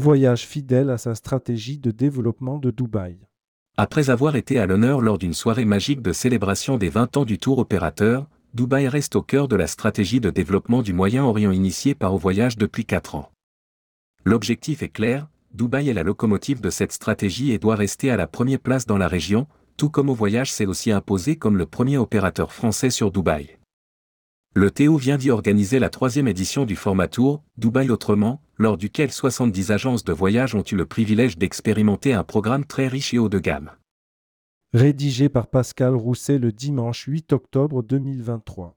Voyage fidèle à sa stratégie de développement de Dubaï. Après avoir été à l'honneur lors d'une soirée magique de célébration des 20 ans du tour opérateur, Dubaï reste au cœur de la stratégie de développement du Moyen-Orient initiée par Au Voyage depuis 4 ans. L'objectif est clair, Dubaï est la locomotive de cette stratégie et doit rester à la première place dans la région, tout comme Au Voyage s'est aussi imposé comme le premier opérateur français sur Dubaï. Le Théo vient d'y organiser la troisième édition du format Tour, Dubaï Autrement, lors duquel 70 agences de voyage ont eu le privilège d'expérimenter un programme très riche et haut de gamme. Rédigé par Pascal Rousset le dimanche 8 octobre 2023.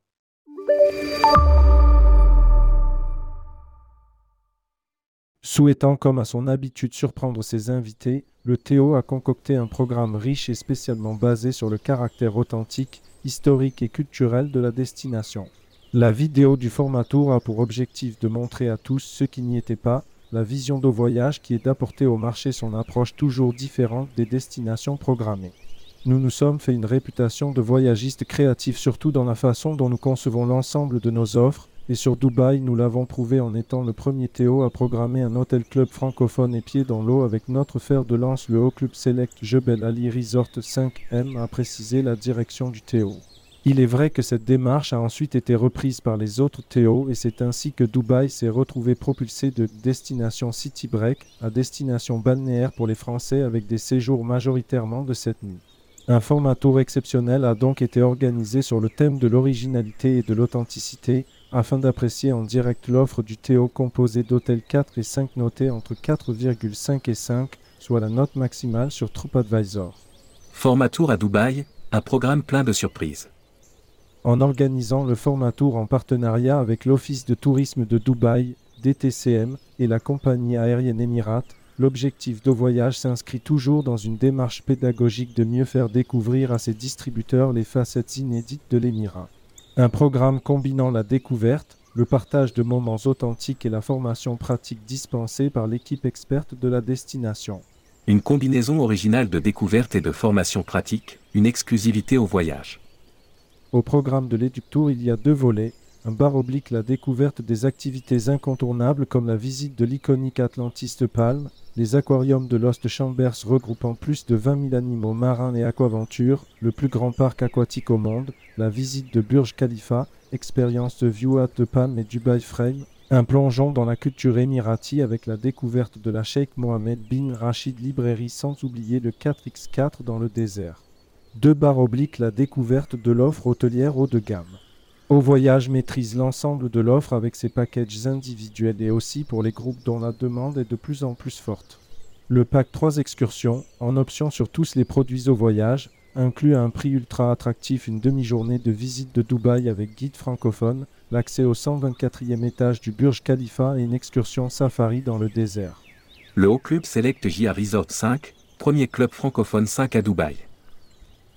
Souhaitant comme à son habitude surprendre ses invités, le Théo a concocté un programme riche et spécialement basé sur le caractère authentique, historique et culturel de la destination. La vidéo du format tour a pour objectif de montrer à tous ceux qui n'y étaient pas la vision de voyage qui est d'apporter au marché son approche toujours différente des destinations programmées. Nous nous sommes fait une réputation de voyagistes créatifs surtout dans la façon dont nous concevons l'ensemble de nos offres, et sur Dubaï, nous l'avons prouvé en étant le premier Théo à programmer un hôtel club francophone et pied dans l'eau avec notre fer de lance, le Haut Club Select Jebel Ali Resort 5M, a précisé la direction du Théo. Il est vrai que cette démarche a ensuite été reprise par les autres Théo et c'est ainsi que Dubaï s'est retrouvé propulsé de destination city break à destination balnéaire pour les Français avec des séjours majoritairement de cette nuit. Un format tour exceptionnel a donc été organisé sur le thème de l'originalité et de l'authenticité afin d'apprécier en direct l'offre du Théo composé d'hôtels 4 et 5 notés entre 4,5 et 5, soit la note maximale sur TripAdvisor. Format tour à Dubaï, un programme plein de surprises en organisant le format tour en partenariat avec l'Office de tourisme de Dubaï, DTCM, et la compagnie aérienne Emirates, l'objectif de voyage s'inscrit toujours dans une démarche pédagogique de mieux faire découvrir à ses distributeurs les facettes inédites de l'Émirat. Un programme combinant la découverte, le partage de moments authentiques et la formation pratique dispensée par l'équipe experte de la destination. Une combinaison originale de découverte et de formation pratique, une exclusivité au voyage. Au programme de l'Éductour, il y a deux volets. Un bar oblique la découverte des activités incontournables comme la visite de l'iconique Atlantis de Palme, les aquariums de Lost Chambers regroupant plus de 20 000 animaux marins et aquaventures, le plus grand parc aquatique au monde, la visite de Burj Khalifa, expérience de View at de Palm et Dubai Frame, un plongeon dans la culture émirati avec la découverte de la Sheikh Mohammed bin Rachid librairie sans oublier le 4x4 dans le désert. Deux barres obliques la découverte de l'offre hôtelière haut de gamme. Au Voyage maîtrise l'ensemble de l'offre avec ses packages individuels et aussi pour les groupes dont la demande est de plus en plus forte. Le pack 3 excursions, en option sur tous les produits au voyage, inclut à un prix ultra attractif une demi-journée de visite de Dubaï avec guide francophone, l'accès au 124e étage du Burj Khalifa et une excursion safari dans le désert. Le Haut Club Select JA Resort 5, premier club francophone 5 à Dubaï.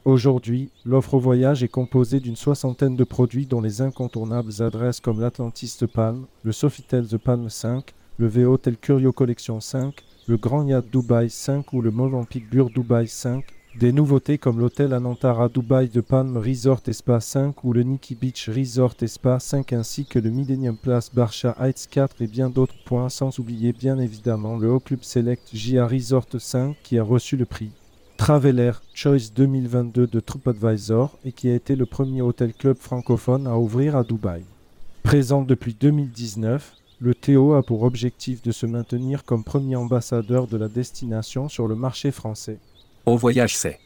Aujourd'hui, l'offre au voyage est composée d'une soixantaine de produits dont les incontournables adresses comme l'Atlantis de Palm, le Sofitel The Palm 5, le VO Tel Curio Collection 5, le Grand Yacht Dubai 5 ou le Movenpick Bur Dubai 5, des nouveautés comme l'hôtel Anantara Dubai de Palm Resort et Spa 5 ou le Nikki Beach Resort et Spa 5 ainsi que le Millennium Place Barsha Heights 4 et bien d'autres points sans oublier bien évidemment le Haut Club Select JA Resort 5 qui a reçu le prix. Traveler Choice 2022 de TripAdvisor et qui a été le premier hôtel club francophone à ouvrir à Dubaï. Présent depuis 2019, le Théo a pour objectif de se maintenir comme premier ambassadeur de la destination sur le marché français. Au voyage, c'est.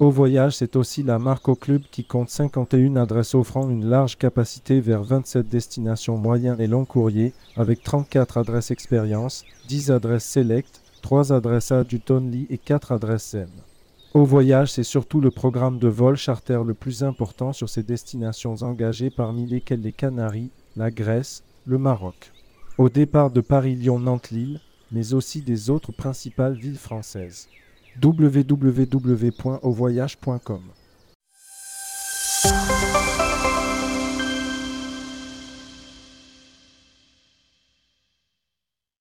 Au voyage, c'est aussi la marque au club qui compte 51 adresses offrant une large capacité vers 27 destinations moyennes et long courriers, avec 34 adresses expérience, 10 adresses select, 3 adresses adultes only et 4 adresses M. Au voyage, c'est surtout le programme de vol charter le plus important sur ces destinations engagées parmi lesquelles les Canaries, la Grèce, le Maroc. Au départ de Paris-Lyon-Nantes-Lille, mais aussi des autres principales villes françaises. www.auvoyage.com